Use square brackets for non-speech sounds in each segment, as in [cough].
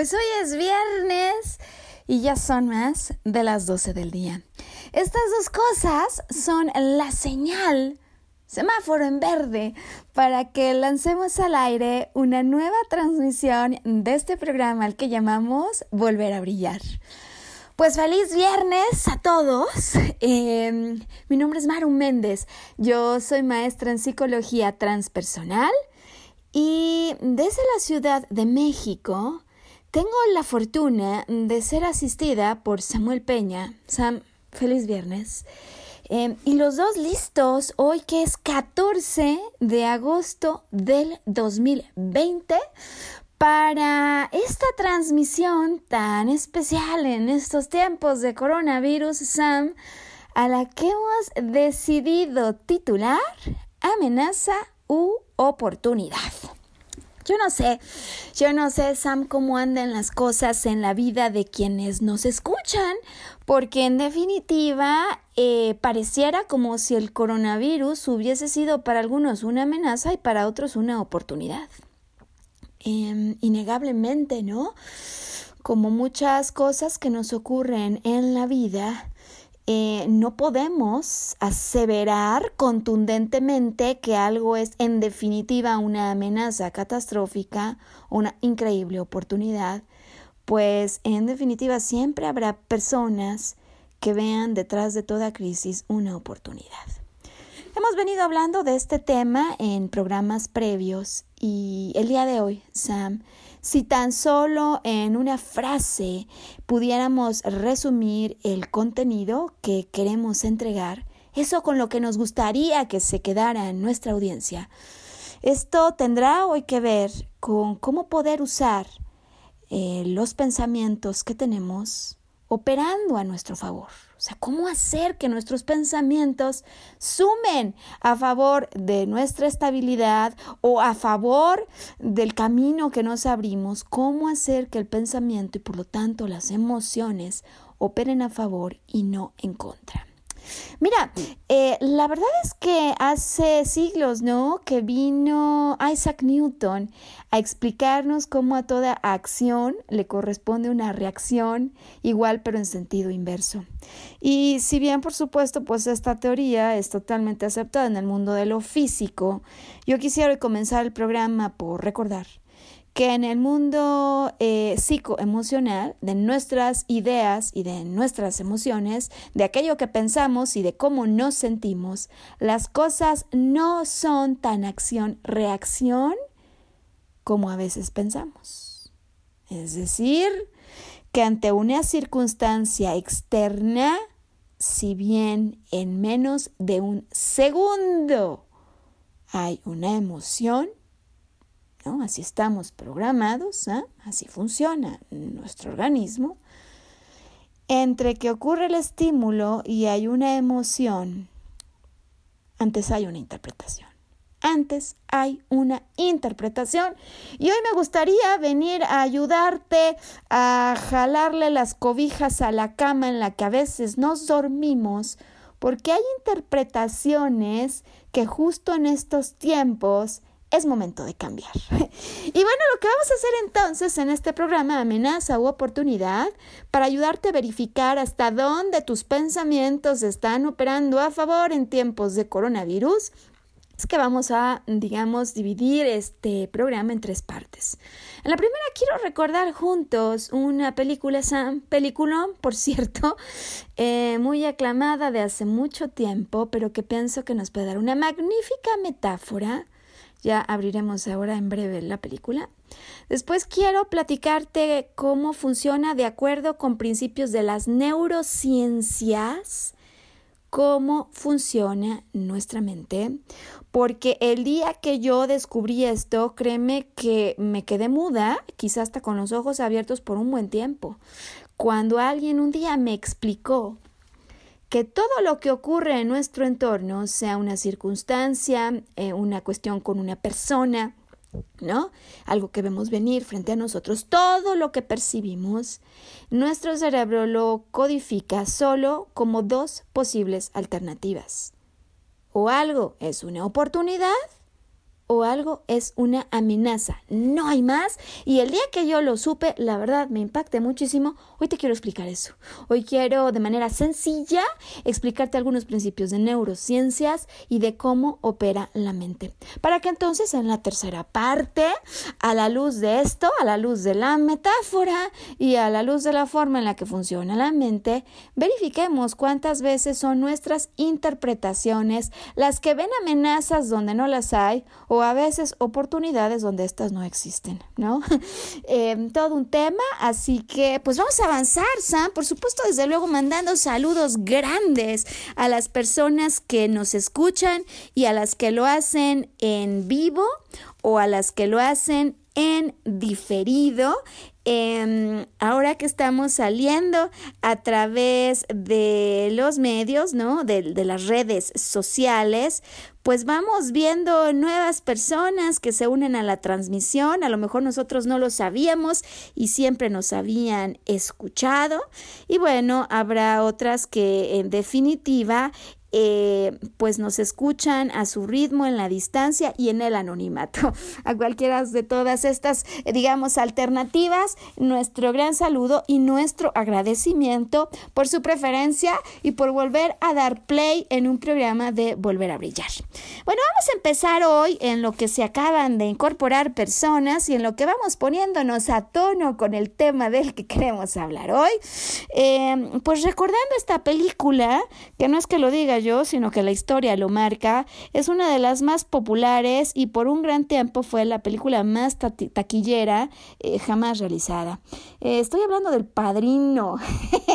Pues hoy es viernes y ya son más de las 12 del día. Estas dos cosas son la señal, semáforo en verde, para que lancemos al aire una nueva transmisión de este programa al que llamamos Volver a Brillar. Pues feliz viernes a todos. Em, mi nombre es Maru Méndez. Yo soy maestra en psicología transpersonal y desde la Ciudad de México tengo la fortuna de ser asistida por Samuel Peña. Sam, feliz viernes. Em, y los dos listos hoy que es 14 de agosto del 2020 para esta transmisión tan especial en estos tiempos de coronavirus, Sam, a la que hemos decidido titular amenaza u oportunidad. Yo no sé, yo no sé, Sam, cómo andan las cosas en la vida de quienes nos escuchan, porque en definitiva eh, pareciera como si el coronavirus hubiese sido para algunos una amenaza y para otros una oportunidad. Em, innegablemente, ¿no? Como muchas cosas que nos ocurren en la vida, eh, no podemos aseverar contundentemente que algo es en definitiva una amenaza catastrófica o una increíble oportunidad, pues en definitiva siempre habrá personas que vean detrás de toda crisis una oportunidad. Hemos venido hablando de este tema en programas previos y el día de hoy, Sam, si tan solo en una frase pudiéramos resumir el contenido que queremos entregar, eso con lo que nos gustaría que se quedara en nuestra audiencia. Esto tendrá hoy que ver con cómo poder usar eh, los pensamientos que tenemos operando a nuestro favor. O sea, cómo hacer que nuestros pensamientos sumen a favor de nuestra estabilidad o a favor del camino que nos abrimos. Cómo hacer que el pensamiento y por lo tanto las emociones operen a favor y no en contra. Mira, eh, la verdad es que hace siglos, ¿no? Que vino Isaac Newton a explicarnos cómo a toda acción le corresponde una reacción igual pero en sentido inverso. Y si bien, por supuesto, pues esta teoría es totalmente aceptada en el mundo de lo físico, yo quisiera comenzar el programa por recordar que en el mundo eh, psicoemocional, de nuestras ideas y de nuestras emociones, de aquello que pensamos y de cómo nos sentimos, las cosas no son tan acción-reacción como a veces pensamos. Es decir, que ante una circunstancia externa, si bien en menos de un segundo hay una emoción, Así estamos programados, ¿ah? así funciona nuestro organismo. Entre que ocurre el estímulo y hay una emoción, antes hay una interpretación. Antes hay una interpretación. Y hoy me gustaría venir a ayudarte a jalarle las cobijas a la cama en la que a veces nos dormimos, porque hay interpretaciones que justo en estos tiempos es momento de cambiar. [laughs] Y bueno, lo que vamos a hacer entonces en este programa, amenaza u oportunidad, para ayudarte a verificar hasta dónde tus pensamientos están operando a favor en tiempos de coronavirus, es que vamos a, digamos, dividir este programa en tres partes. En la primera quiero recordar juntos una película, Sam, peliculón, por cierto, [laughs] eh, muy aclamada de hace mucho tiempo, pero que pienso que nos puede dar una magnífica metáfora. Ya abriremos ahora en breve la película. Después quiero platicarte cómo funciona de acuerdo con principios de las neurociencias cómo funciona nuestra mente, porque el día que yo descubrí esto, créeme que me quedé muda, quizás hasta con los ojos abiertos por un buen tiempo. Cuando alguien un día me explicó que todo lo que ocurre en nuestro entorno, sea una circunstancia, eh, una cuestión con una persona, ¿no? Algo que vemos venir frente a nosotros, todo lo que percibimos, nuestro cerebro lo codifica solo como dos posibles alternativas. O algo es una oportunidad o algo es una amenaza. No hay más. Y el día que yo lo supe, la verdad me impacté muchísimo. Hoy te quiero explicar eso. Hoy quiero de manera sencilla explicarte algunos principios de neurociencias y de cómo opera la mente. Para que entonces en la tercera parte, a la luz de esto, a la luz de la metáfora y a la luz de la forma en la que funciona la mente, verifiquemos cuántas veces son nuestras interpretaciones las que ven amenazas donde no las hay o a veces oportunidades donde estas no existen, ¿no? [laughs] Em, todo un tema, así que pues vamos a avanzar, Sam, por supuesto, desde luego mandando saludos grandes a las personas que nos escuchan y a las que lo hacen en vivo o a las que lo hacen en diferido. Em, ahora que estamos saliendo a través de los medios, ¿no? De, de, las redes sociales, pues vamos viendo nuevas personas que se unen a la transmisión. A lo mejor nosotros no lo sabíamos y siempre nos habían escuchado. Y bueno, habrá otras que en definitiva eh, pues nos escuchan a su ritmo en la distancia y en el anonimato. [laughs] A cualquiera de todas estas, eh, digamos, alternativas, nuestro gran saludo y nuestro agradecimiento por su preferencia y por volver a dar play en un programa de Volver a Brillar. Bueno, vamos a empezar hoy en lo que se acaban de incorporar personas y en lo que vamos poniéndonos a tono con el tema del que queremos hablar hoy. Eh, pues recordando esta película, que no es que lo diga sino que la historia lo marca. Es una de las más populares y por un gran tiempo fue la película más taquillera eh, jamás realizada. Eh, estoy hablando del Padrino,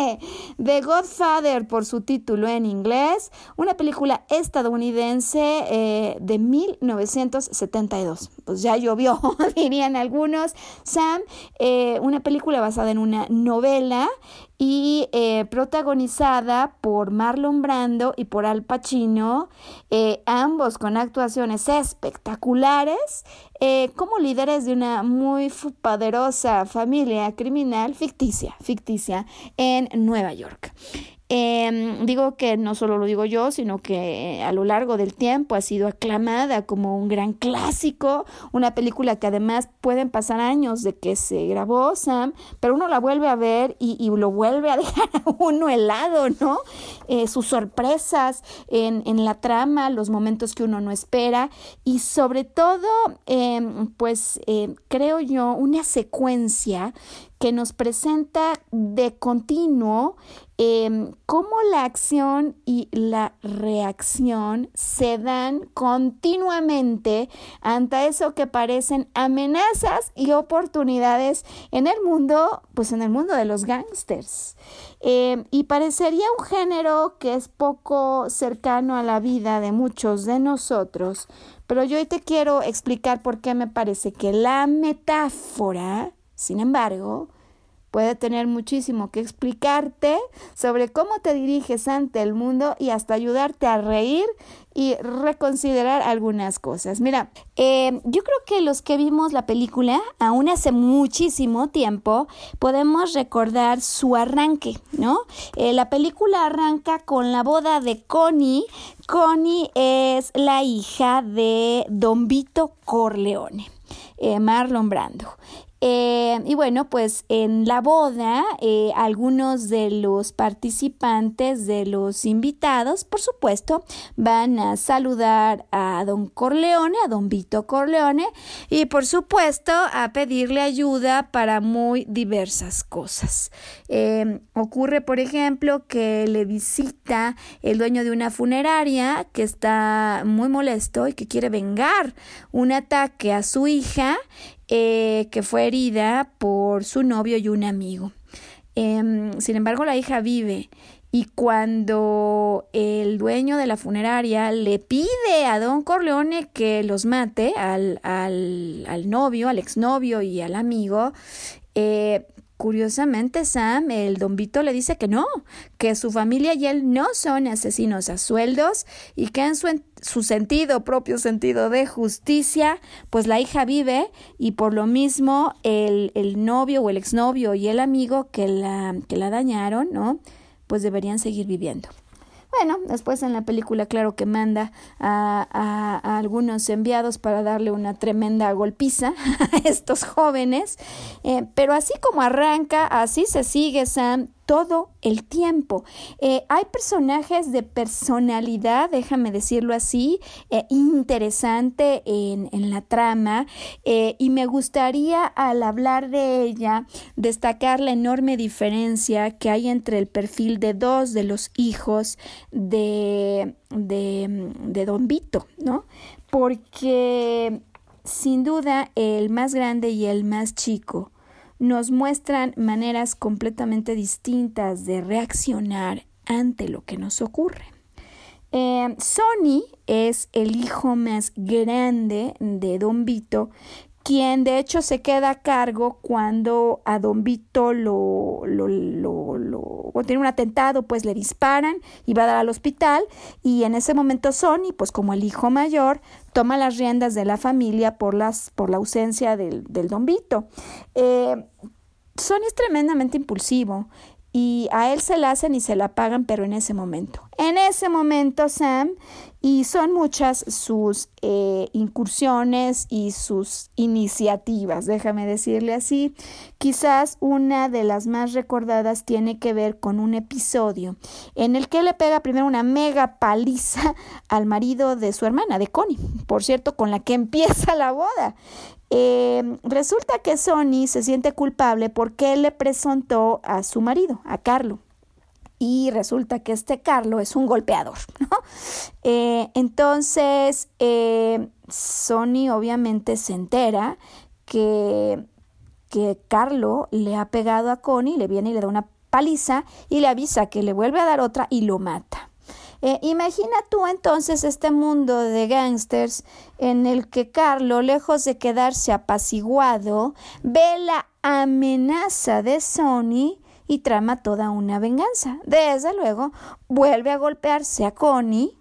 [laughs] de Godfather por su título en inglés, una película estadounidense eh, de 1972. Pues ya llovió, [laughs] dirían algunos. Sam, una película basada en una novela y eh, protagonizada por Marlon Brando y por Al Pacino, eh, ambos con actuaciones espectaculares, eh, como líderes de una muy poderosa familia criminal ficticia, ficticia en Nueva York. Em, digo que no solo lo digo yo, sino que a lo largo del tiempo ha sido aclamada como un gran clásico, una película que además pueden pasar años de que se grabó Sam, pero uno la vuelve a ver y, y lo vuelve a [laughs] dejar a uno helado, ¿no? Eh, sus sorpresas en, en, la trama, los momentos que uno no espera y sobre todo, em, pues eh, creo yo, una secuencia que nos presenta de continuo eh, cómo la acción y la reacción se dan continuamente ante eso que parecen amenazas y oportunidades en el mundo, pues en el mundo de los gángsters. Em, y parecería un género que es poco cercano a la vida de muchos de nosotros, pero yo hoy te quiero explicar por qué me parece que la metáfora, sin embargo, puede tener muchísimo que explicarte sobre cómo te diriges ante el mundo y hasta ayudarte a reír y reconsiderar algunas cosas. Mira, eh, yo creo que los que vimos la película, aún hace muchísimo tiempo, podemos recordar su arranque, ¿no? Eh, la película arranca con la boda de Connie. Connie es la hija de Don Vito Corleone. Eh, Marlon Brando. Eh, y bueno, pues en la boda, eh, algunos de los participantes, de los invitados, por supuesto, van a saludar a don Corleone, a don Vito Corleone, y por supuesto a pedirle ayuda para muy diversas cosas. Em, ocurre, por ejemplo, que le visita el dueño de una funeraria que está muy molesto y que quiere vengar un ataque a su hija eh, que fue herida por su novio y un amigo. Em, sin embargo, la hija vive y cuando el dueño de la funeraria le pide a don Corleone que los mate, al, al, al novio, al exnovio y al amigo, eh, Curiosamente, Sam, el don Vito le dice que no, que su familia y él no son asesinos a sueldos y que en su, su, sentido, propio sentido de justicia, pues la hija vive y por lo mismo el, el novio o el exnovio y el amigo que la, que la dañaron, ¿no? Pues deberían seguir viviendo. Bueno, después en la película, claro que manda a, a, algunos enviados para darle una tremenda golpiza [laughs] a estos jóvenes, eh, pero así como arranca, así se sigue Sam todo el tiempo. Eh, hay personajes de personalidad, déjame decirlo así, eh, interesante en, en, la trama eh, y me gustaría al hablar de ella destacar la enorme diferencia que hay entre el perfil de dos de los hijos de, de, de Don Vito, ¿no? Porque sin duda el más grande y el más chico nos muestran maneras completamente distintas de reaccionar ante lo que nos ocurre. Eh, Sony es el hijo más grande de Don Vito quien de hecho se queda a cargo cuando a Don Vito lo, lo, lo, tiene un atentado, pues le disparan y va a dar al hospital y en ese momento Sony, pues como el hijo mayor, toma las riendas de la familia por, las, por la ausencia del, del Don Vito. Eh, Sony es tremendamente impulsivo y a él se la hacen y se la pagan, pero en ese momento. En ese momento, Sam, y son muchas sus eh, incursiones y sus iniciativas, déjame decirle así. Quizás una de las más recordadas tiene que ver con un episodio en el que le pega primero una mega paliza al marido de su hermana, de Connie, por cierto, con la que empieza la boda. Eh, resulta que Sony se siente culpable porque le presentó a su marido, a Carlo. Y resulta que este Carlo es un golpeador, [laughs] ¿no? Eh, entonces, eh, Sony obviamente se entera que, que Carlo le ha pegado a Connie, le viene y le da una paliza y le avisa que le vuelve a dar otra y lo mata. Eh, imagina tú entonces este mundo de gángsters en el que Carlo, lejos de quedarse apaciguado, ve la amenaza de Sony y trama toda una venganza. Desde luego, vuelve a golpearse a Connie.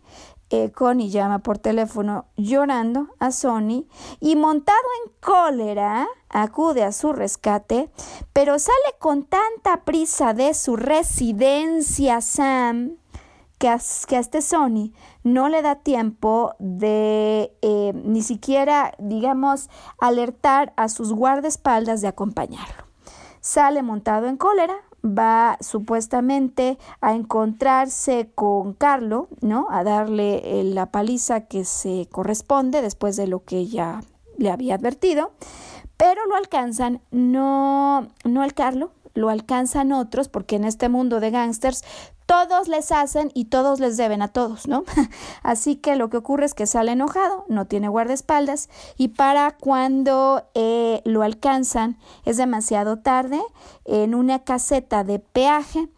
Eh, Connie llama por teléfono llorando a Sony y montado en cólera acude a su rescate, pero sale con tanta prisa de su residencia Sam que a, este Sony no le da tiempo de eh, ni siquiera, digamos, alertar a sus guardaespaldas de acompañarlo. Sale montado en cólera, va supuestamente a encontrarse con Carlo, ¿no? A darle eh, la paliza que se corresponde después de lo que ella le había advertido, pero lo alcanzan no no al Carlo, lo alcanzan otros, porque en este mundo de gángsters todos les hacen y todos les deben a todos, ¿no? [laughs] Así que lo que ocurre es que sale enojado, no tiene guardaespaldas y para cuando eh, lo alcanzan es demasiado tarde, en una caseta de peaje,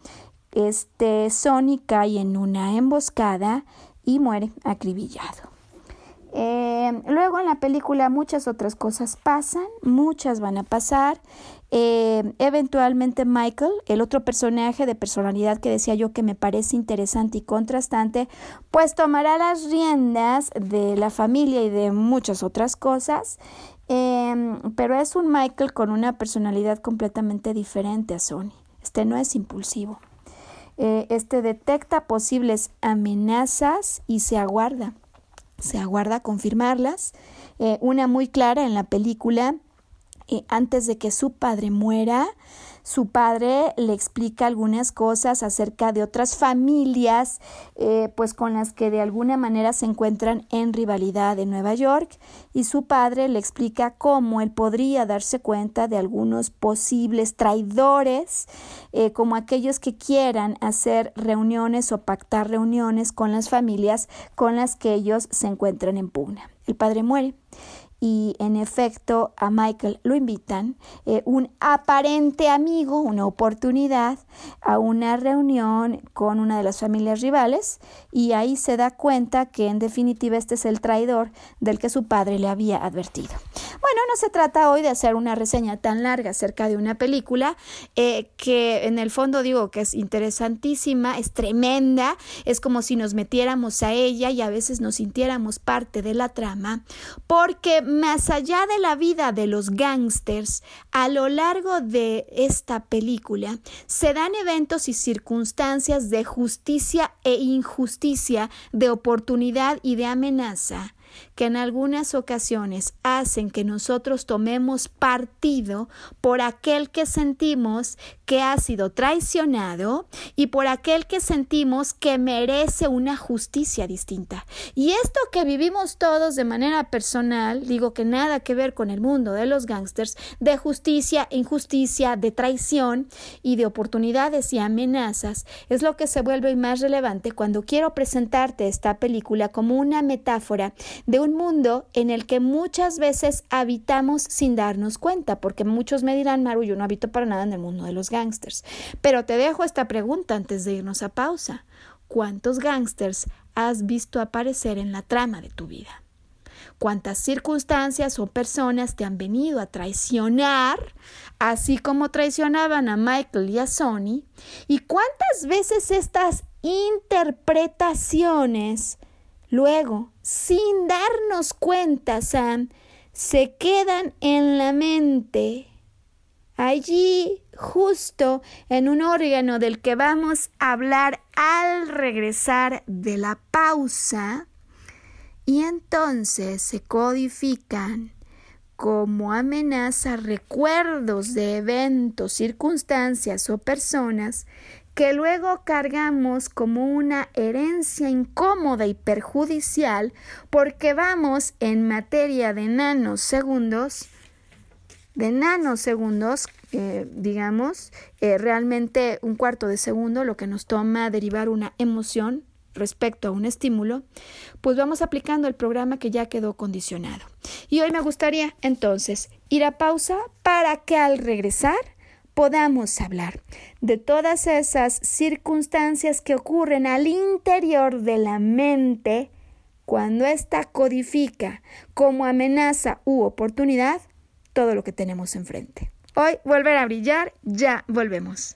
este Sony cae en una emboscada y muere acribillado. Eh, luego en la película muchas otras cosas pasan, muchas van a pasar. Eh, eventualmente Michael, el otro personaje de personalidad que decía yo que me parece interesante y contrastante, pues tomará las riendas de la familia y de muchas otras cosas. Em, pero es un Michael con una personalidad completamente diferente a Sony. Este no es impulsivo. Eh, este detecta posibles amenazas y se aguarda se aguarda confirmarlas. Eh, una muy clara en la película, eh, antes de que su padre muera, su padre le explica algunas cosas acerca de otras familias, eh, pues con las que de alguna manera se encuentran en rivalidad en Nueva York, y su padre le explica cómo él podría darse cuenta de algunos posibles traidores, eh, como aquellos que quieran hacer reuniones o pactar reuniones con las familias con las que ellos se encuentran en pugna. El padre muere y en efecto a Michael lo invitan, eh, un aparente amigo, una oportunidad, a una reunión con una de las familias rivales y ahí se da cuenta que en definitiva este es el traidor del que su padre le había advertido. Bueno, no se trata hoy de hacer una reseña tan larga acerca de una película eh, que en el fondo digo que es interesantísima, es tremenda, es como si nos metiéramos a ella y a veces nos sintiéramos parte de la trama, porque más allá de la vida de los gángsters, a lo largo de esta película se dan eventos y circunstancias de justicia e injusticia, de oportunidad y de amenaza que en algunas ocasiones hacen que nosotros tomemos partido por aquel que sentimos que ha sido traicionado y por aquel que sentimos que merece una justicia distinta. Y esto que vivimos todos de manera personal, digo que nada que ver con el mundo de los gángsters, de justicia, injusticia, de traición y de oportunidades y amenazas, es lo que se vuelve más relevante cuando quiero presentarte esta película como una metáfora de un mundo en el que muchas veces habitamos sin darnos cuenta, porque muchos me dirán, Maru, yo no habito para nada en el mundo de los gángsters. Pero te dejo esta pregunta antes de irnos a pausa. ¿Cuántos gángsters has visto aparecer en la trama de tu vida? cuántas circunstancias o personas te han venido a traicionar, así como traicionaban a Michael y a Sony, y cuántas veces estas interpretaciones Luego, sin darnos cuenta, Sam, se quedan en la mente, allí justo en un órgano del que vamos a hablar al regresar de la pausa, y entonces se codifican como amenaza recuerdos de eventos, circunstancias o personas que luego cargamos como una herencia incómoda y perjudicial porque vamos en materia de nanosegundos, de nanosegundos, eh, digamos, eh, realmente un cuarto de segundo, lo que nos toma derivar una emoción respecto a un estímulo, pues vamos aplicando el programa que ya quedó condicionado. Y hoy me gustaría entonces ir a pausa para que al regresar podamos hablar de todas esas circunstancias que ocurren al interior de la mente cuando ésta codifica como amenaza u oportunidad todo lo que tenemos enfrente. Hoy volver a brillar, ya volvemos.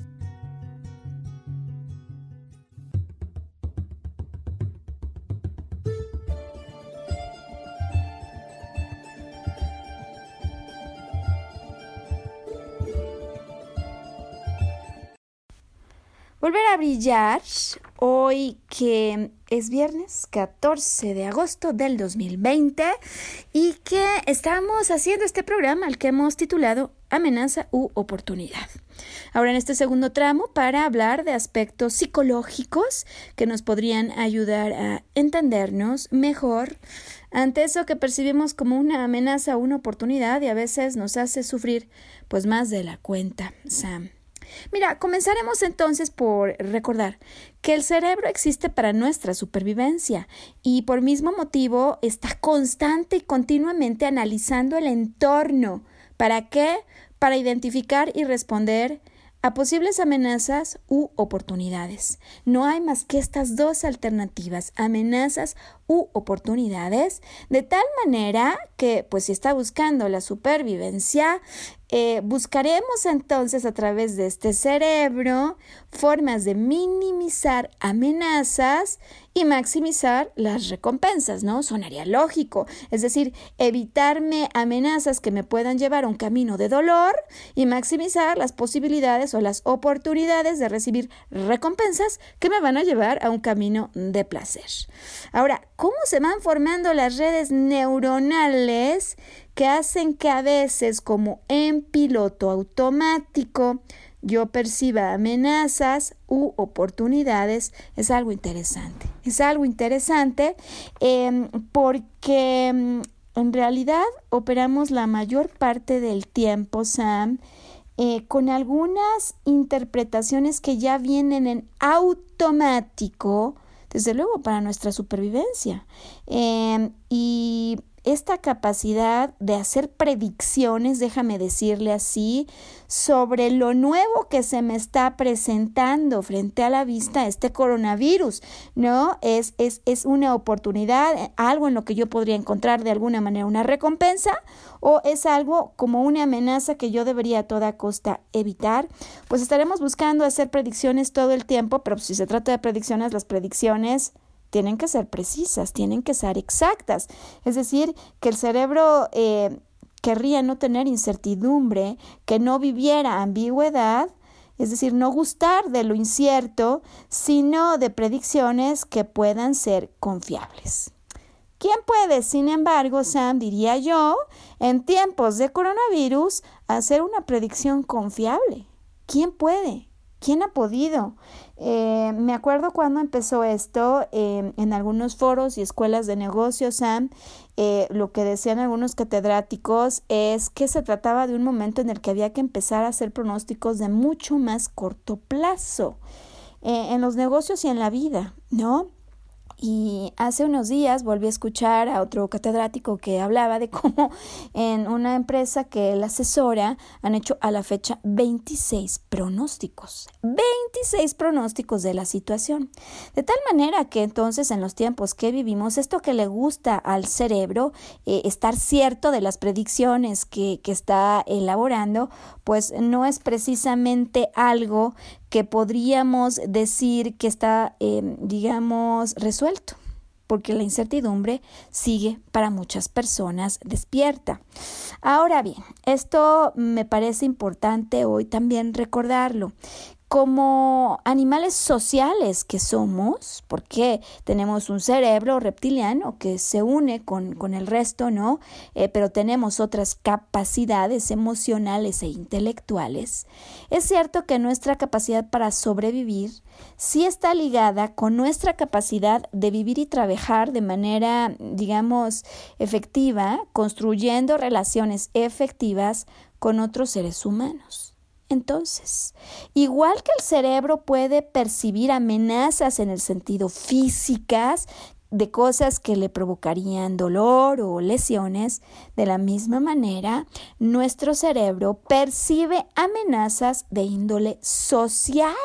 Volver a brillar hoy que es viernes 14 de agosto del 2020 y que estamos haciendo este programa al que hemos titulado Amenaza u oportunidad. Ahora en este segundo tramo para hablar de aspectos psicológicos que nos podrían ayudar a entendernos mejor ante eso que percibimos como una amenaza o una oportunidad y a veces nos hace sufrir pues más de la cuenta, Sam. Mira, comenzaremos entonces por recordar que el cerebro existe para nuestra supervivencia y por mismo motivo está constante y continuamente analizando el entorno. ¿Para qué? Para identificar y responder a posibles amenazas u oportunidades. No hay más que estas dos alternativas, amenazas u oportunidades, de tal manera que, pues si está buscando la supervivencia, eh, buscaremos entonces a través de este cerebro formas de minimizar amenazas y maximizar las recompensas, ¿no? Sonaría lógico. Es decir, evitarme amenazas que me puedan llevar a un camino de dolor y maximizar las posibilidades o las oportunidades de recibir recompensas que me van a llevar a un camino de placer. Ahora, ¿cómo se van formando las redes neuronales que hacen que a veces, como en piloto automático, yo perciba amenazas u oportunidades, es algo interesante. Es algo interesante em, porque em, en realidad operamos la mayor parte del tiempo, Sam, eh, con algunas interpretaciones que ya vienen en automático, desde luego para nuestra supervivencia. Em, y esta capacidad de hacer predicciones, déjame decirle así, sobre lo nuevo que se me está presentando frente a la vista este coronavirus, ¿no? Es, es, es una oportunidad, algo en lo que yo podría encontrar de alguna manera una recompensa o es algo como una amenaza que yo debería a toda costa evitar. Pues estaremos buscando hacer predicciones todo el tiempo, pero si se trata de predicciones, las predicciones tienen que ser precisas, tienen que ser exactas. Es decir, que el cerebro eh, querría no tener incertidumbre, que no viviera ambigüedad, es decir, no gustar de lo incierto, sino de predicciones que puedan ser confiables. ¿Quién puede, sin embargo, Sam, diría yo, en tiempos de coronavirus, hacer una predicción confiable? ¿Quién puede? ¿Quién ha podido? Eh, me acuerdo cuando empezó esto em, en algunos foros y escuelas de negocios, Sam, eh, lo que decían algunos catedráticos es que se trataba de un momento en el que había que empezar a hacer pronósticos de mucho más corto plazo eh, en los negocios y en la vida, ¿no? Y hace unos días volví a escuchar a otro catedrático que hablaba de cómo [laughs] en una empresa que él asesora han hecho a la fecha 26 pronósticos. 26 pronósticos de la situación. De tal manera que entonces en los tiempos que vivimos, esto que le gusta al cerebro, eh, estar cierto de las predicciones que, que está elaborando, pues no es precisamente algo que podríamos decir que está, em, digamos, resuelto. porque la incertidumbre sigue para muchas personas despierta. Ahora bien, esto me parece importante hoy también recordarlo como animales sociales que somos, porque tenemos un cerebro reptiliano que se une con, el resto, ¿no? Eh, pero tenemos otras capacidades emocionales e intelectuales. Es cierto que nuestra capacidad para sobrevivir sí está ligada con nuestra capacidad de vivir y trabajar de manera, digamos, efectiva, construyendo relaciones efectivas con otros seres humanos. Entonces, igual que el cerebro puede percibir amenazas en el sentido físicas de cosas que le provocarían dolor o lesiones, de la misma manera, nuestro cerebro percibe amenazas de índole social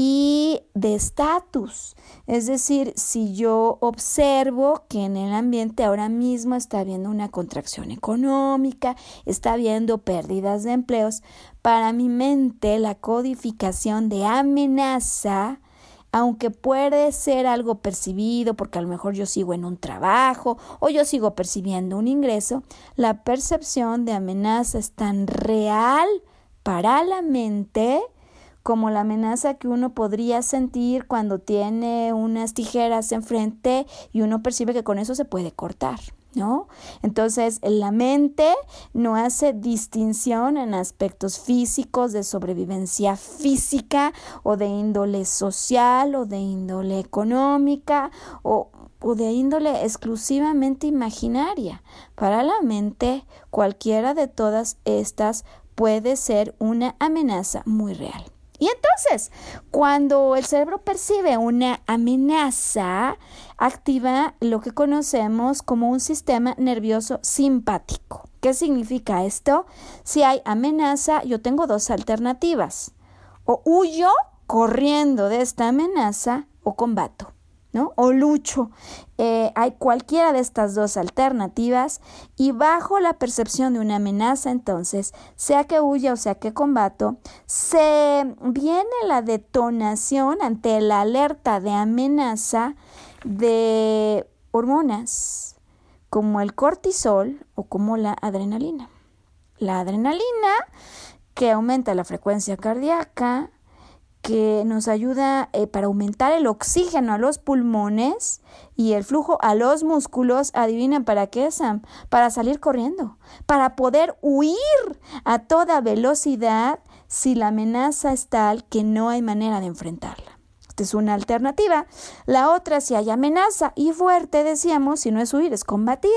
y de estatus. Es decir, si yo observo que en el ambiente ahora mismo está habiendo una contracción económica, está habiendo pérdidas de empleos, para mi mente la codificación de amenaza aunque puede ser algo percibido porque a lo mejor yo sigo en un trabajo o yo sigo percibiendo un ingreso, la percepción de amenaza es tan real para la mente como la amenaza que uno podría sentir cuando tiene unas tijeras enfrente y uno percibe que con eso se puede cortar. ¿No? Entonces, la mente no hace distinción en aspectos físicos de sobrevivencia física o de índole social o de índole económica o, o de índole exclusivamente imaginaria. Para la mente, cualquiera de todas estas puede ser una amenaza muy real. Y entonces, cuando el cerebro percibe una amenaza, activa lo que conocemos como un sistema nervioso simpático. ¿Qué significa esto? Si hay amenaza, yo tengo dos alternativas. O huyo corriendo de esta amenaza o combato. O lucho. Eh, hay cualquiera de estas dos alternativas y bajo la percepción de una amenaza, entonces, sea que huya o sea que combato, se viene la detonación ante la alerta de amenaza de hormonas como el cortisol o como la adrenalina. La adrenalina que aumenta la frecuencia cardíaca, que nos ayuda eh, para aumentar el oxígeno a los pulmones y el flujo a los músculos. Adivinen para qué, Sam. Para salir corriendo, para poder huir a toda velocidad si la amenaza es tal que no hay manera de enfrentarla es una alternativa. La otra, si hay amenaza y fuerte, decíamos, si no es huir, es combatir.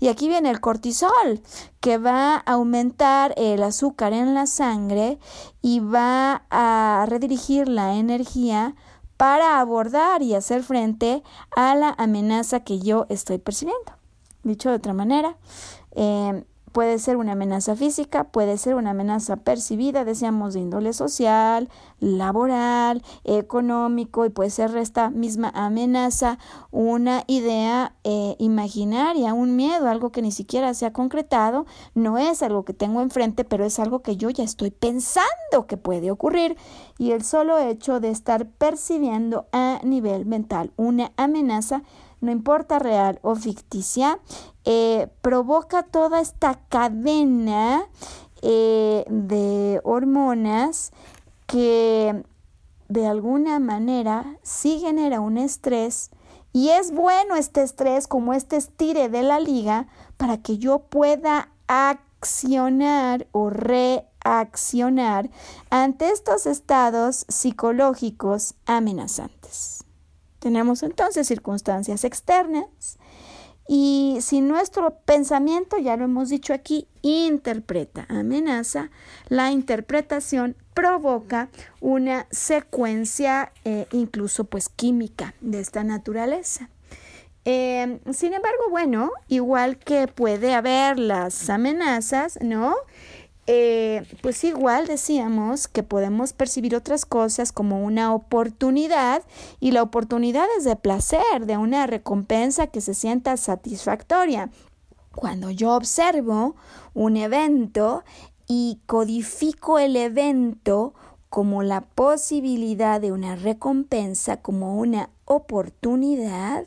Y aquí viene el cortisol, que va a aumentar el azúcar en la sangre y va a redirigir la energía para abordar y hacer frente a la amenaza que yo estoy percibiendo. Dicho de otra manera, eh, Puede ser una amenaza física, puede ser una amenaza percibida, decíamos, de índole social, laboral, económico, y puede ser esta misma amenaza una idea eh, imaginaria, un miedo, algo que ni siquiera se ha concretado, no es algo que tengo enfrente, pero es algo que yo ya estoy pensando que puede ocurrir. Y el solo hecho de estar percibiendo a nivel mental una amenaza no importa real o ficticia, eh, provoca toda esta cadena eh, de hormonas que de alguna manera sí genera un estrés y es bueno este estrés como este estire de la liga para que yo pueda accionar o reaccionar ante estos estados psicológicos amenazantes. Tenemos entonces circunstancias externas y si nuestro pensamiento, ya lo hemos dicho aquí, interpreta amenaza, la interpretación provoca una secuencia eh, incluso pues química de esta naturaleza. Eh, sin embargo, bueno, igual que puede haber las amenazas, ¿no? Eh, pues igual decíamos que podemos percibir otras cosas como una oportunidad y la oportunidad es de placer, de una recompensa que se sienta satisfactoria. Cuando yo observo un evento y codifico el evento como la posibilidad de una recompensa, como una oportunidad,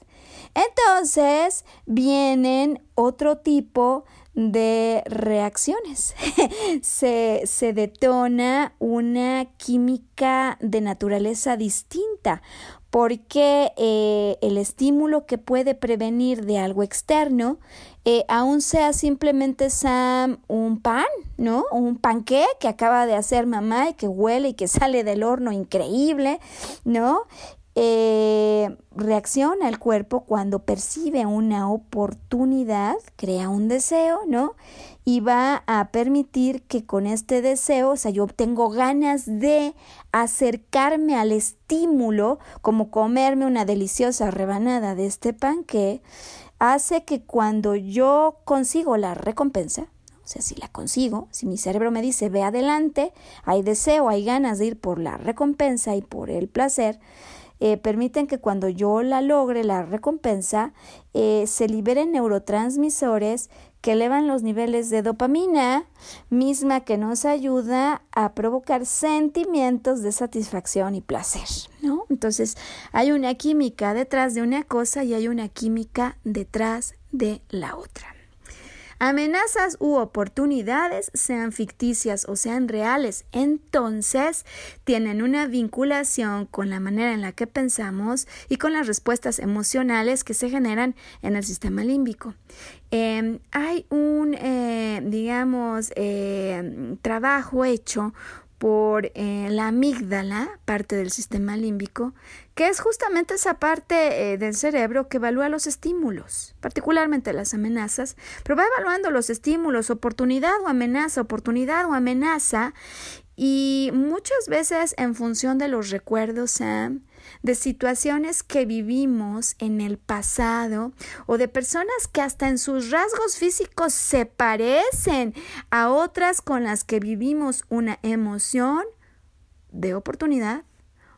Entonces vienen otro tipo de reacciones. [laughs] se, se, detona una química de naturaleza distinta porque eh, el estímulo que puede prevenir de algo externo, eh, aún sea simplemente Sam un pan, ¿no? Un panqué que acaba de hacer mamá y que huele y que sale del horno increíble, ¿no? Eh, reacciona el cuerpo cuando percibe una oportunidad, crea un deseo, ¿no? Y va a permitir que con este deseo, o sea, yo tengo ganas de acercarme al estímulo, como comerme una deliciosa rebanada de este pan que hace que cuando yo consigo la recompensa, o sea, si la consigo, si mi cerebro me dice ve adelante, hay deseo, hay ganas de ir por la recompensa y por el placer, eh, permiten que cuando yo la logre, la recompensa, eh, se liberen neurotransmisores que elevan los niveles de dopamina, misma que nos ayuda a provocar sentimientos de satisfacción y placer, ¿no? Entonces, hay una química detrás de una cosa y hay una química detrás de la otra. Amenazas u oportunidades, sean ficticias o sean reales, entonces tienen una vinculación con la manera en la que pensamos y con las respuestas emocionales que se generan en el sistema límbico. Em, hay un, eh, digamos, eh, trabajo hecho por eh, la amígdala, parte del sistema límbico, que es justamente esa parte eh, del cerebro que evalúa los estímulos, particularmente las amenazas, pero va evaluando los estímulos, oportunidad o amenaza, oportunidad o amenaza, y muchas veces en función de los recuerdos, de situaciones que vivimos en el pasado o de personas que hasta en sus rasgos físicos se parecen a otras con las que vivimos una emoción de oportunidad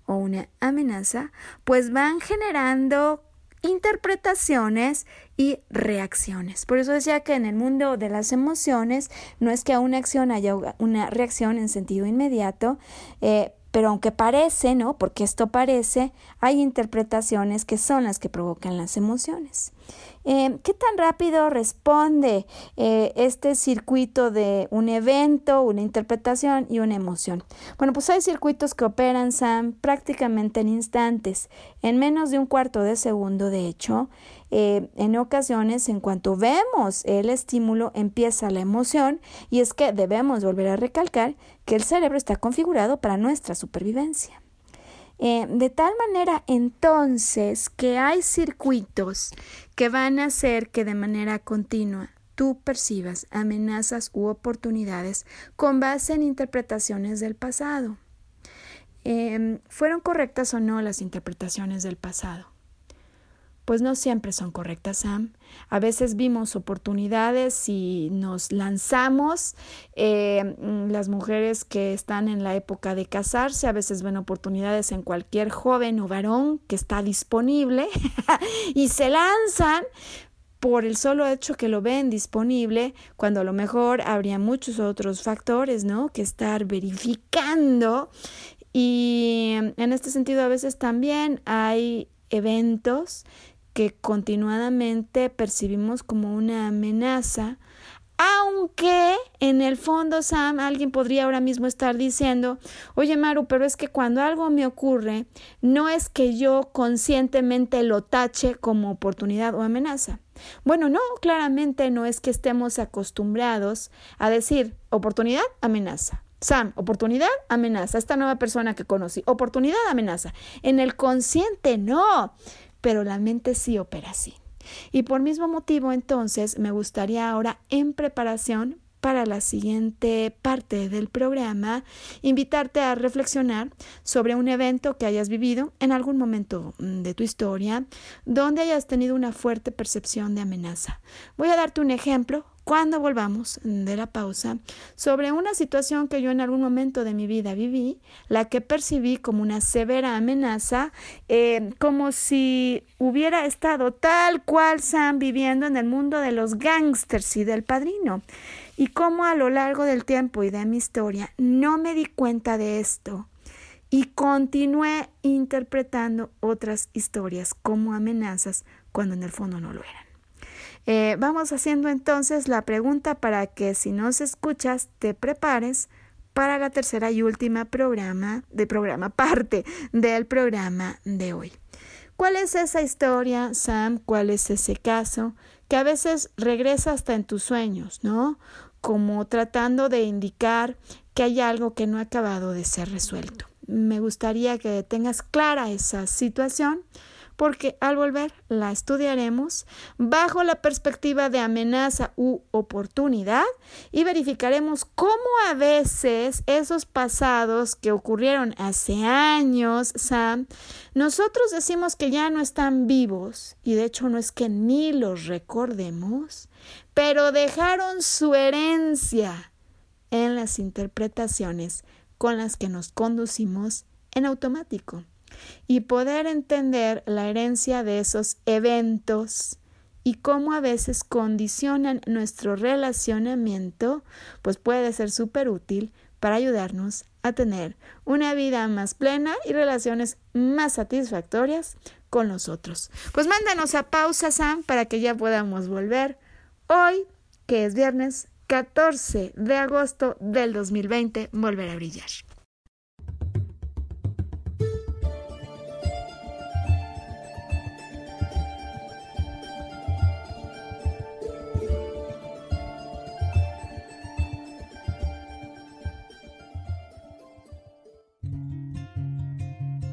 o una amenaza, pues van generando interpretaciones y reacciones. Por eso decía que en el mundo de las emociones no es que a una acción haya una reacción en sentido inmediato, eh, pero aunque parece, ¿no? Porque esto parece, hay interpretaciones que son las que provocan las emociones. Eh, ¿Qué tan rápido responde eh, este circuito de un evento, una interpretación y una emoción? Bueno, pues hay circuitos que operan, Sam, prácticamente en instantes, en menos de un cuarto de segundo, de hecho. Eh, en ocasiones, en cuanto vemos el estímulo, empieza la emoción y es que debemos volver a recalcar que el cerebro está configurado para nuestra supervivencia. Eh, de tal manera entonces que hay circuitos que van a hacer que de manera continua tú percibas amenazas u oportunidades con base en interpretaciones del pasado. Em, ¿Fueron correctas o no las interpretaciones del pasado? Pues no siempre son correctas, Sam. A veces vimos oportunidades y nos lanzamos. Eh, mm, las mujeres que están en la época de casarse a veces ven oportunidades en cualquier joven o varón que está disponible [laughs] y se lanzan por el solo hecho que lo ven disponible, cuando a lo mejor habría muchos otros factores, ¿no? Que estar verificando. Y en este sentido, a veces también hay eventos que continuadamente percibimos como una amenaza, aunque en el fondo, Sam, alguien podría ahora mismo estar diciendo, oye Maru, pero es que cuando algo me ocurre, no es que yo conscientemente lo tache como oportunidad o amenaza. Bueno, no, claramente no es que estemos acostumbrados a decir oportunidad, amenaza. Sam, oportunidad, amenaza. Esta nueva persona que conocí, oportunidad, amenaza. En el consciente, no pero la mente sí opera así. Y por mismo motivo, entonces, me gustaría ahora, en preparación para la siguiente parte del programa, invitarte a reflexionar sobre un evento que hayas vivido en algún momento mm, de tu historia donde hayas tenido una fuerte percepción de amenaza. Voy a darte un ejemplo cuando volvamos de la pausa, sobre una situación que yo en algún momento de mi vida viví, la que percibí como una severa amenaza, eh, como si hubiera estado tal cual Sam viviendo en el mundo de los gángsters y del padrino. Y cómo a lo largo del tiempo y de mi historia no me di cuenta de esto y continué interpretando otras historias como amenazas cuando en el fondo no lo eran. Eh, vamos haciendo entonces la pregunta para que si nos escuchas te prepares para la tercera y última programa de programa [laughs] parte del programa de hoy. ¿Cuál es esa historia, Sam? ¿Cuál es ese caso que a veces regresa hasta en tus sueños, ¿no? Como tratando de indicar que hay algo que no ha acabado de ser resuelto. Me gustaría que tengas clara esa situación porque al volver la estudiaremos bajo la perspectiva de amenaza u oportunidad y verificaremos cómo a veces esos pasados que ocurrieron hace años, Sam, nosotros decimos que ya no están vivos y de hecho no es que ni los recordemos, pero dejaron su herencia en las interpretaciones con las que nos conducimos en automático y poder entender la herencia de esos eventos y cómo a veces condicionan nuestro relacionamiento, pues puede ser súper útil para ayudarnos a tener una vida más plena y relaciones más satisfactorias con los otros. Pues mándanos a pausa, Sam, para que ya podamos volver hoy, que es viernes 14 de agosto del 2020, volver a brillar.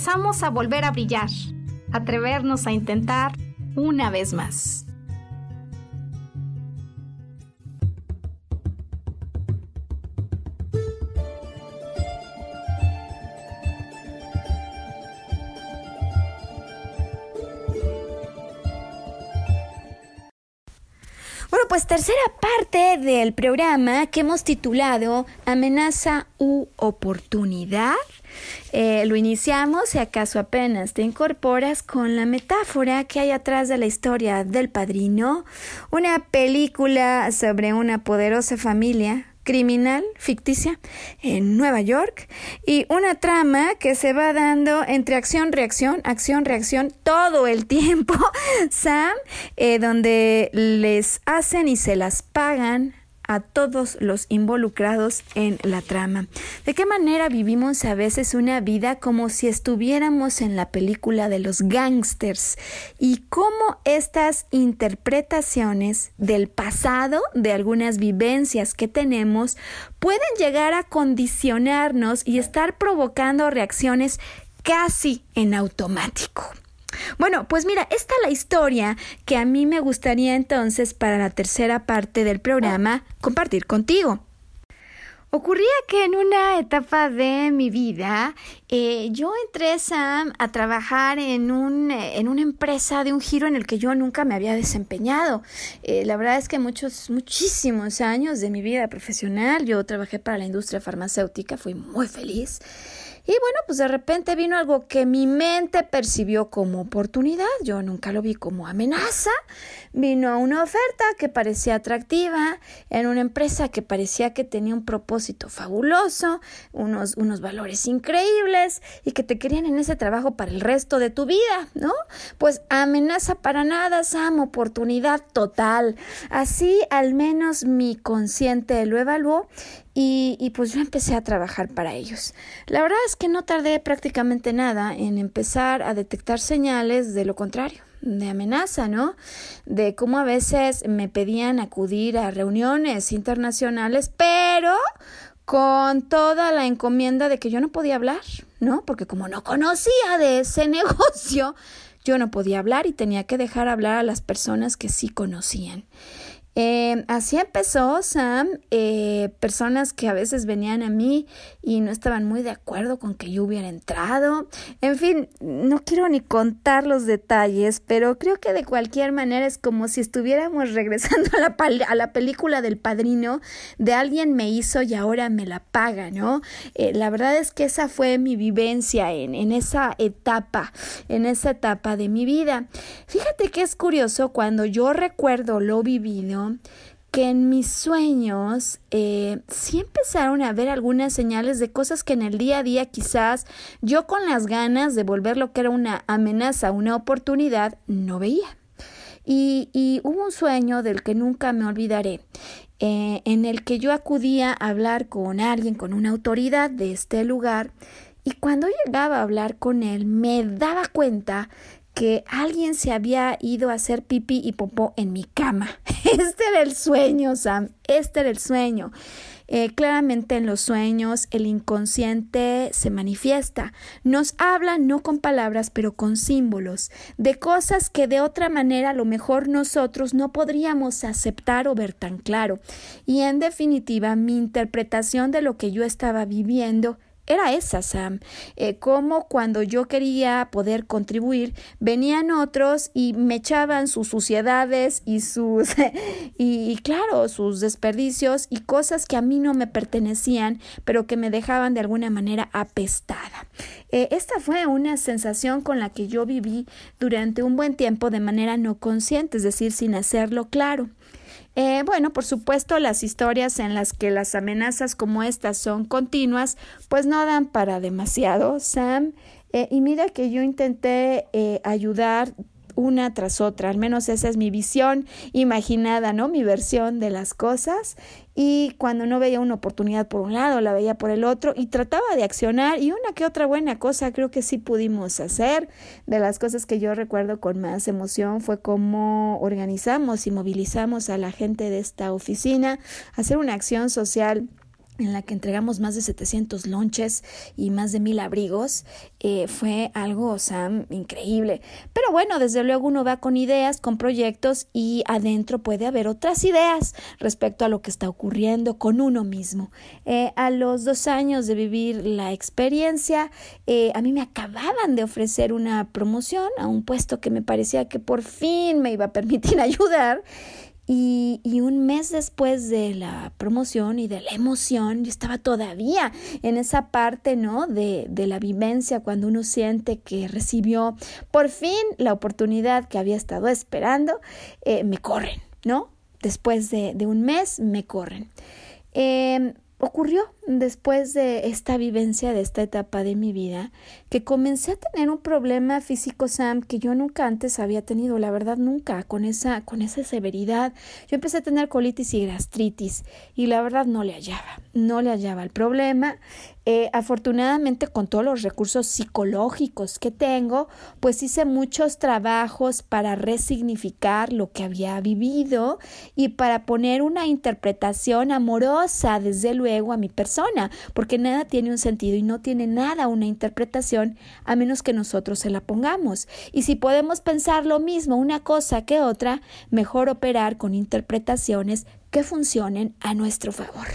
Regresamos a volver a brillar, atrevernos a intentar una vez más. Bueno, pues tercera parte del programa que hemos titulado Amenaza u oportunidad. Eh, lo iniciamos, si acaso apenas te incorporas, con la metáfora que hay atrás de la historia del padrino, una película sobre una poderosa familia criminal ficticia en Nueva York y una trama que se va dando entre acción, reacción, acción, reacción todo el tiempo, [laughs] Sam, eh, donde les hacen y se las pagan a todos los involucrados en la trama. ¿De qué manera vivimos a veces una vida como si estuviéramos en la película de los gangsters? Y cómo estas interpretaciones del pasado, de algunas vivencias que tenemos, pueden llegar a condicionarnos y estar provocando reacciones casi en automático. Bueno, pues mira, esta es la historia que a mí me gustaría entonces para la tercera parte del programa compartir contigo. Ocurría que en una etapa de mi vida eh, yo entré, Sam, a trabajar en, un, eh, en una empresa de un giro en el que yo nunca me había desempeñado. Eh, la verdad es que muchos, muchísimos años de mi vida profesional yo trabajé para la industria farmacéutica, fui muy feliz. Y bueno, pues de repente vino algo que mi mente percibió como oportunidad, yo nunca lo vi como amenaza, vino una oferta que parecía atractiva en una empresa que parecía que tenía un propósito fabuloso, unos, unos valores increíbles y que te querían en ese trabajo para el resto de tu vida, ¿no? Pues amenaza para nada, Sam, oportunidad total. Así al menos mi consciente lo evaluó y, pues yo empecé a trabajar para ellos. La verdad es que no tardé prácticamente nada en empezar a detectar señales de lo contrario, de amenaza, ¿no? De cómo a veces me pedían acudir a reuniones internacionales, pero con toda la encomienda de que yo no podía hablar, ¿no? Porque como no conocía de ese [laughs] negocio, yo no podía hablar y tenía que dejar hablar a las personas que sí conocían. Eh, así empezó Sam, eh, personas que a veces venían a mí y no estaban muy de acuerdo con que yo hubiera entrado. En fin, no quiero ni contar los detalles, pero creo que de cualquier manera es como si estuviéramos [laughs] regresando a la, película del padrino de alguien me hizo y ahora me la paga, ¿no? Eh, la verdad es que esa fue mi vivencia en, en esa etapa, en esa etapa de mi vida. Fíjate que es curioso cuando yo recuerdo lo vivido, que en mis sueños eh, sí empezaron a ver algunas señales de cosas que en el día a día quizás yo con las ganas de volver lo que era una amenaza, una oportunidad, no veía. Y, hubo un sueño del que nunca me olvidaré, eh, en el que yo acudía a hablar con alguien, con una autoridad de este lugar, y cuando llegaba a hablar con él me daba cuenta que alguien se había ido a hacer pipí y popó en mi cama. [laughs] Este era el sueño, Sam. Este era el sueño. Eh, claramente en los sueños el inconsciente se manifiesta. Nos habla no con palabras, pero con símbolos, de cosas que de otra manera a lo mejor nosotros no podríamos aceptar o ver tan claro. Y en definitiva, mi interpretación de lo que yo estaba viviendo era esa, Sam. Eh, como cuando yo quería poder contribuir, venían otros y me echaban sus suciedades y sus, [laughs] y, claro, sus desperdicios y cosas que a mí no me pertenecían, pero que me dejaban de alguna manera apestada. Eh, esta fue una sensación con la que yo viví durante un buen tiempo de manera no consciente, es decir, sin hacerlo claro. Eh, bueno, por supuesto, las historias en las que las amenazas como estas son continuas, pues no dan para demasiado, Sam. Eh, y mira que yo intenté eh, ayudar una tras otra, al menos esa es mi visión imaginada, ¿no? Mi versión de las cosas y cuando no veía una oportunidad por un lado, la veía por el otro y trataba de accionar y una que otra buena cosa creo que sí pudimos hacer. De las cosas que yo recuerdo con más emoción fue cómo organizamos y movilizamos a la gente de esta oficina hacer una acción social en la que entregamos más de 700 lonches y más de mil abrigos, eh, fue algo, Sam, increíble. Pero bueno, desde luego uno va con ideas, con proyectos y adentro puede haber otras ideas respecto a lo que está ocurriendo con uno mismo. Eh, a los dos años de vivir la experiencia, eh, a mí me acababan de ofrecer una promoción a un puesto que me parecía que por fin me iba a permitir [laughs] ayudar. Y, un mes después de la promoción y de la emoción, yo estaba todavía en esa parte, ¿no? De, de la vivencia cuando uno siente que recibió por fin la oportunidad que había estado esperando, eh, me corren, ¿no? Después de, un mes, me corren. Em, ocurrió después de esta vivencia, de esta etapa de mi vida, que comencé a tener un problema físico, Sam, que yo nunca antes había tenido, la verdad, nunca, con esa, con esa severidad. Yo empecé a tener colitis y gastritis y la verdad no le hallaba, no le hallaba el problema. Eh, afortunadamente con todos los recursos psicológicos que tengo, pues hice muchos trabajos para resignificar lo que había vivido y para poner una interpretación amorosa, desde luego, a mi persona, porque nada tiene un sentido y no tiene nada una interpretación a menos que nosotros se la pongamos. Y si podemos pensar lo mismo una cosa que otra, mejor operar con interpretaciones que funcionen a nuestro favor.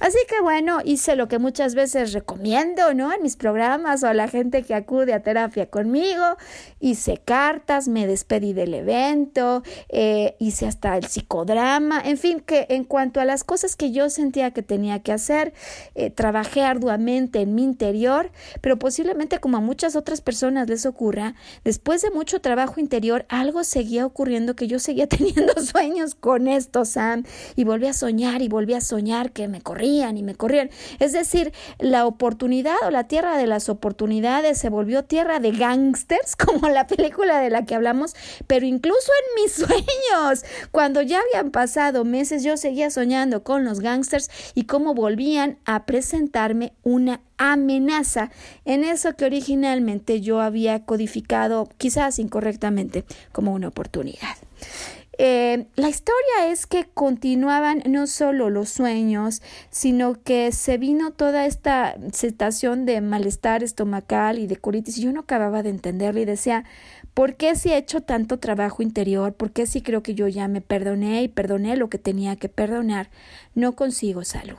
Así que bueno, hice lo que muchas veces recomiendo, ¿no? En mis programas o a la gente que acude a terapia conmigo. Hice cartas, me despedí del evento, eh, hice hasta el psicodrama, en fin, que en cuanto a las cosas que yo sentía que tenía que hacer, eh, trabajé arduamente en mi interior, pero posiblemente como a muchas otras personas les ocurra, después de mucho trabajo interior, algo seguía ocurriendo que yo seguía [laughs] teniendo sueños con esto, Sam y volví a soñar y volví a soñar que me corrían y me corrían. Es decir, la oportunidad o la tierra de las oportunidades se volvió tierra de gangsters, [laughs] como la película de la que hablamos, pero incluso en mis [laughs] sueños, cuando ya habían pasado meses, yo seguía soñando con los gangsters y cómo volvían a presentarme una amenaza en eso que originalmente yo había codificado, quizás incorrectamente, como una oportunidad. Eh, la historia es que continuaban no solo los sueños, sino que se vino toda esta situación de malestar estomacal y de colitis y yo no acababa de entenderlo y decía, ¿por qué si he hecho tanto trabajo interior? ¿Por qué si creo que yo ya me perdoné y perdoné lo que tenía que perdonar? No consigo salud.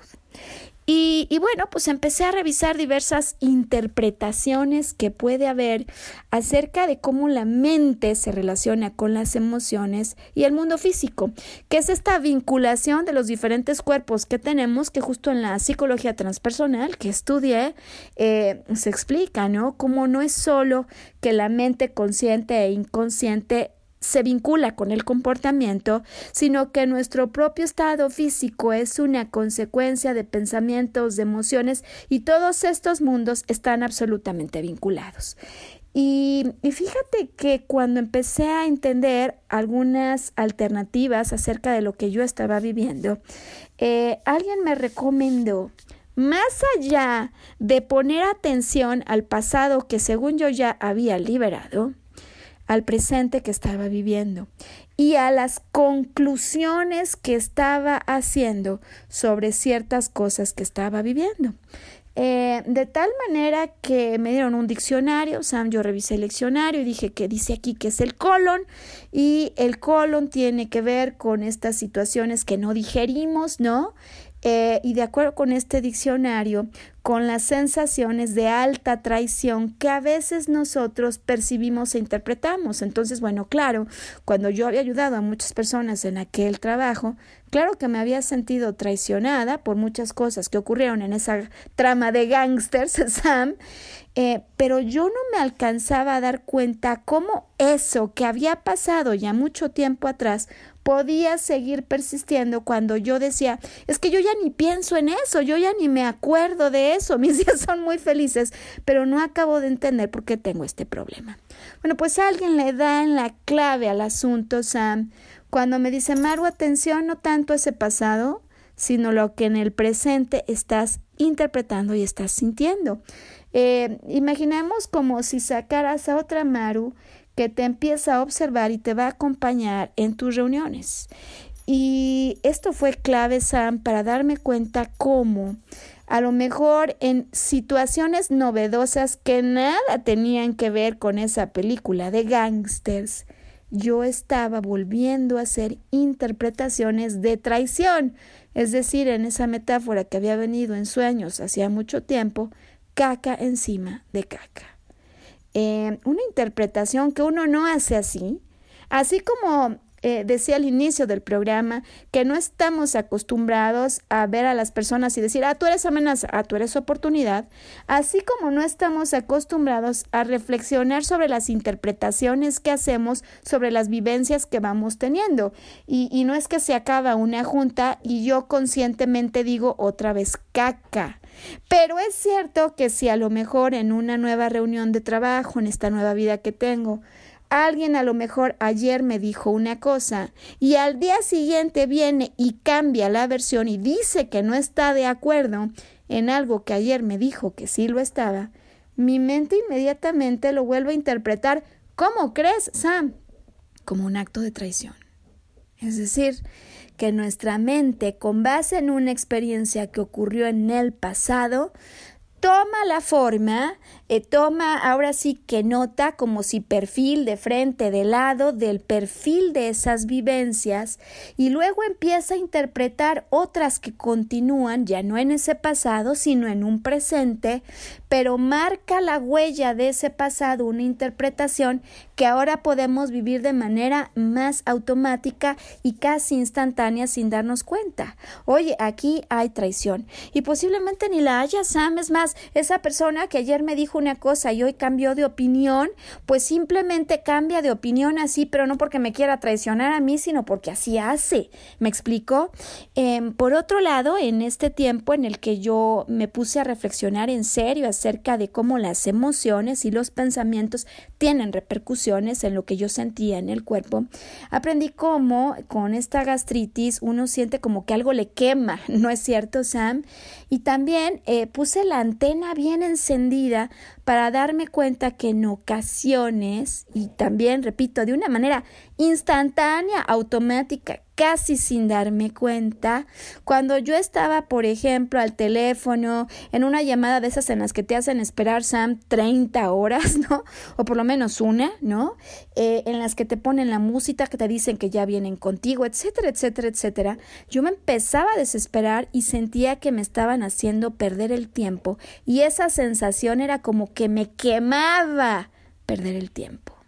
Y, bueno, pues empecé a revisar diversas interpretaciones que puede haber acerca de cómo la mente se relaciona con las emociones y el mundo físico, que es esta vinculación de los diferentes cuerpos que tenemos, que justo en la psicología transpersonal que estudié eh, se explica, ¿no? Cómo no es solo que la mente consciente e inconsciente se vincula con el comportamiento, sino que nuestro propio estado físico es una consecuencia de pensamientos, de emociones, y todos estos mundos están absolutamente vinculados. Y, fíjate que cuando empecé a entender algunas alternativas acerca de lo que yo estaba viviendo, eh, alguien me recomendó más allá de poner atención al pasado que según yo ya había liberado, al presente que estaba viviendo y a las conclusiones que estaba haciendo sobre ciertas cosas que estaba viviendo. Eh, de tal manera que me dieron un diccionario, Sam, yo revisé el diccionario y dije que dice aquí que es el colon y el colon tiene que ver con estas situaciones que no digerimos, ¿no? Eh, y de acuerdo con este diccionario, con las sensaciones de alta traición que a veces nosotros percibimos e interpretamos. Entonces, bueno, claro, cuando yo había ayudado a muchas personas en aquel trabajo, claro que me había sentido traicionada por muchas cosas que ocurrieron en esa trama de gangsters, [laughs] Sam, eh, pero yo no me alcanzaba a dar cuenta cómo eso que había pasado ya mucho tiempo atrás podía seguir persistiendo cuando yo decía, es que yo ya ni pienso en eso, yo ya ni me acuerdo de eso, [laughs] mis días son muy felices, pero no acabo de entender por qué tengo este problema. Bueno, pues alguien le da en la clave al asunto, Sam, cuando me dice, Maru, atención, no tanto ese pasado, sino lo que en el presente estás interpretando y estás sintiendo. Eh, imaginemos como si sacaras a otra Maru que te empieza a observar y te va a acompañar en tus reuniones. Y esto fue clave, Sam, para darme cuenta cómo a lo mejor en situaciones novedosas que nada tenían que ver con esa película de gangsters, yo estaba volviendo a hacer interpretaciones de traición, es decir, en esa metáfora que había venido en sueños hacía mucho tiempo, caca encima de caca. Eh, una interpretación que uno no hace así, así como eh, decía al inicio del programa, que no estamos acostumbrados a ver a las personas y decir, ah, tú eres amenaza, ah, tú eres oportunidad, así como no estamos acostumbrados a reflexionar sobre las interpretaciones que hacemos sobre las vivencias que vamos teniendo. Y, y no es que se acaba una junta y yo conscientemente digo otra vez caca Pero es cierto que si a lo mejor en una nueva reunión de trabajo, en esta nueva vida que tengo, alguien a lo mejor ayer me dijo una cosa y al día siguiente viene y cambia la versión y dice que no está de acuerdo en algo que ayer me dijo que sí lo estaba, mi mente inmediatamente lo vuelve a interpretar, ¿cómo crees, Sam? como un acto de traición. Es decir, que nuestra mente, con base en una experiencia que ocurrió en el pasado, toma la forma, eh, toma ahora sí que nota como si perfil de frente, de lado, del perfil de esas vivencias y luego empieza a interpretar otras que continúan ya no en ese pasado, sino en un presente, pero marca la huella de ese pasado una interpretación que ahora podemos vivir de manera más automática y casi instantánea sin darnos cuenta. Oye, aquí hay traición y posiblemente ni la haya, Sam, es más, esa persona que ayer me dijo una cosa y hoy cambió de opinión, pues simplemente cambia de opinión así, pero no porque me quiera traicionar a mí, sino porque así hace. ¿Me explico? Em, por otro lado, en este tiempo en el que yo me puse a reflexionar en serio acerca de cómo las emociones y los pensamientos tienen repercusiones en lo que yo sentía en el cuerpo, aprendí cómo con esta gastritis uno siente como que algo le quema, [laughs] ¿no es cierto, Sam? Y también eh, puse la antena bien encendida para darme cuenta que en ocasiones, y también repito, de una manera instantánea, automática, casi sin darme cuenta, cuando yo estaba, por ejemplo, al teléfono, en una llamada de esas en las que te hacen esperar, Sam, 30 horas, ¿no? O por lo menos una, ¿no? Eh, en las que te ponen la música, que te dicen que ya vienen contigo, etcétera, etcétera, etcétera, yo me empezaba a desesperar y sentía que me estaban haciendo perder el tiempo y esa sensación era como que me quemaba perder el tiempo.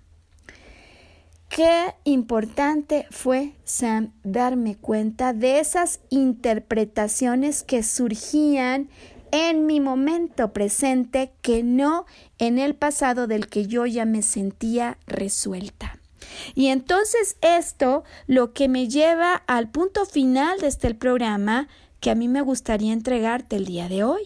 Qué importante fue, Sam, darme cuenta de esas interpretaciones que surgían en mi momento presente que no en el pasado del que yo ya me sentía resuelta. Y entonces esto lo que me lleva al punto final de este programa que a mí me gustaría entregarte el día de hoy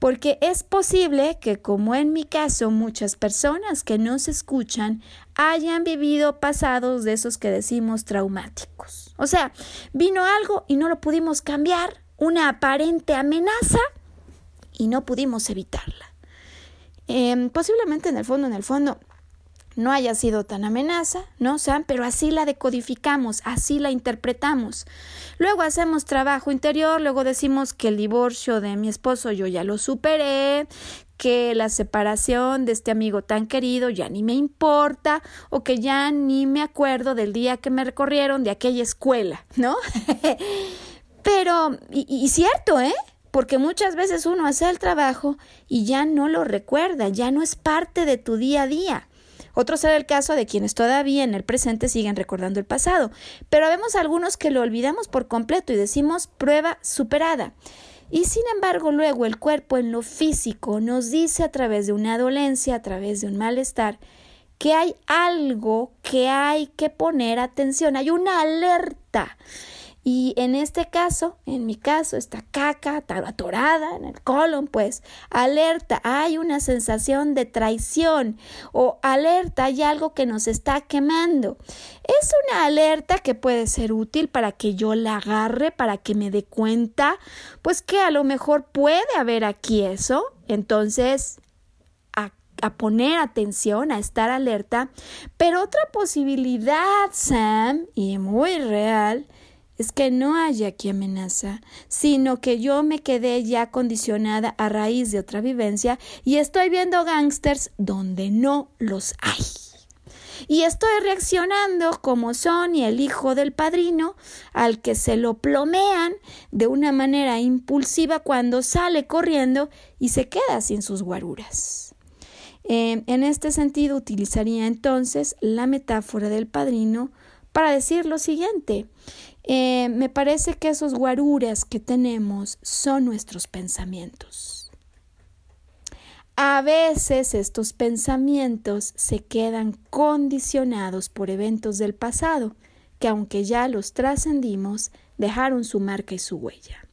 porque es posible que, como en mi caso, muchas personas que nos escuchan hayan vivido pasados de esos que decimos traumáticos. O sea, vino algo y no lo pudimos cambiar, una aparente amenaza y no pudimos evitarla. Em, posiblemente en el fondo, en el fondo, no haya sido tan amenaza, ¿no, Sam? Pero así la decodificamos, así la interpretamos. Luego hacemos trabajo interior, luego decimos que el divorcio de mi esposo yo ya lo superé, que la separación de este amigo tan querido ya ni me importa, o que ya ni me acuerdo del día que me recorrieron de aquella escuela, ¿no? [laughs] Pero, y, y cierto, ¿eh? porque muchas veces uno hace el trabajo y ya no lo recuerda, ya no es parte de tu día a día. Otro será el caso de quienes todavía en el presente siguen recordando el pasado, pero vemos algunos que lo olvidamos por completo y decimos prueba superada. Y sin embargo, luego el cuerpo en lo físico nos dice a través de una dolencia, a través de un malestar, que hay algo que hay que poner atención, hay una alerta. Y en este caso, en mi caso, esta caca atorada en el colon, pues alerta, hay una sensación de traición o alerta, hay algo que nos está quemando. Es una alerta que puede ser útil para que yo la agarre, para que me dé cuenta, pues que a lo mejor puede haber aquí eso. Entonces, a poner atención, a estar alerta. Pero otra posibilidad, Sam, y muy real, es que no hay aquí amenaza, sino que yo me quedé ya condicionada a raíz de otra vivencia y estoy viendo gángsters donde no los hay. Y estoy reaccionando como son y el hijo del padrino, al que se lo plomean de una manera impulsiva cuando sale corriendo y se queda sin sus guaruras. Eh, en este sentido, utilizaría entonces la metáfora del padrino para decir lo siguiente. Eh, me parece que esos guaruras que tenemos son nuestros pensamientos. A veces estos pensamientos se quedan condicionados por eventos del pasado, que aunque ya los trascendimos, dejaron su marca y su huella.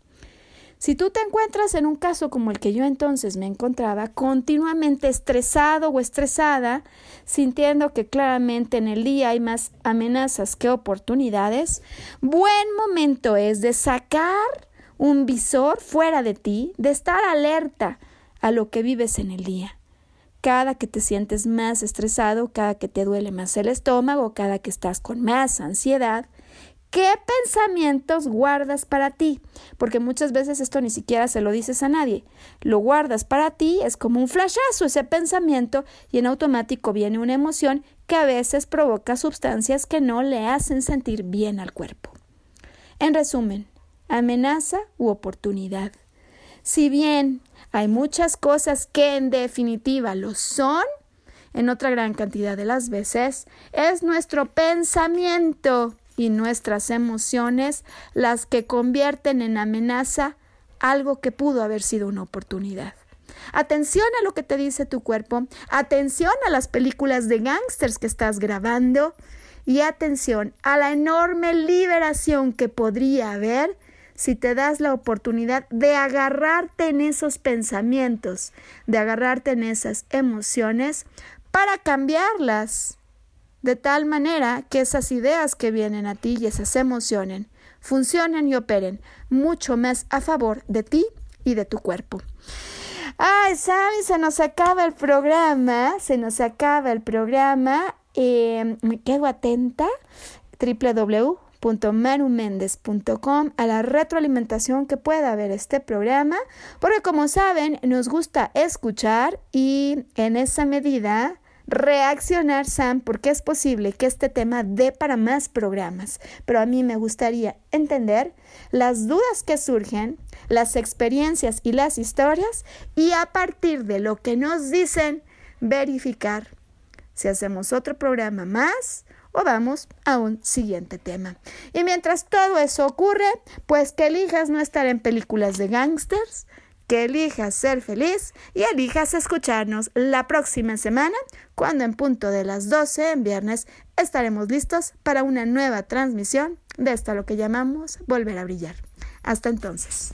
Si tú te encuentras en un caso como el que yo entonces me encontraba, continuamente estresado o estresada, sintiendo que claramente en el día hay más amenazas que oportunidades, buen momento es de sacar un visor fuera de ti, de estar alerta a lo que vives en el día. Cada que te sientes más estresado, cada que te duele más el estómago, cada que estás con más ansiedad, ¿Qué pensamientos guardas para ti? Porque muchas veces esto ni siquiera se lo dices a nadie. Lo guardas para ti, es como un flashazo ese pensamiento y en automático viene una emoción que a veces provoca sustancias que no le hacen sentir bien al cuerpo. En resumen, amenaza u oportunidad. Si bien hay muchas cosas que en definitiva lo son, en otra gran cantidad de las veces es nuestro pensamiento y nuestras emociones las que convierten en amenaza algo que pudo haber sido una oportunidad. Atención a lo que te dice tu cuerpo, atención a las películas de gángsters que estás grabando y atención a la enorme liberación que podría haber si te das la oportunidad de agarrarte en esos pensamientos, de agarrarte en esas emociones para cambiarlas de tal manera que esas ideas que vienen a ti y esas emociones funcionen y operen mucho más a favor de ti y de tu cuerpo. Ay, Sammy, se nos acaba el programa, se nos acaba el programa. Eh, me quedo atenta www.marumendes.com a la retroalimentación que pueda haber este programa, porque como saben, nos gusta escuchar y en esa medida reaccionar, Sam, porque es posible que este tema dé para más programas, pero a mí me gustaría entender las dudas que surgen, las experiencias y las historias y a partir de lo que nos dicen, verificar si hacemos otro programa más o vamos a un siguiente tema. Y mientras todo eso ocurre, pues que elijas no estar en películas de gangsters, que elijas ser feliz y elijas escucharnos la próxima semana, cuando en punto de las 12 en viernes estaremos listos para una nueva transmisión de esto lo que llamamos Volver a Brillar. Hasta entonces.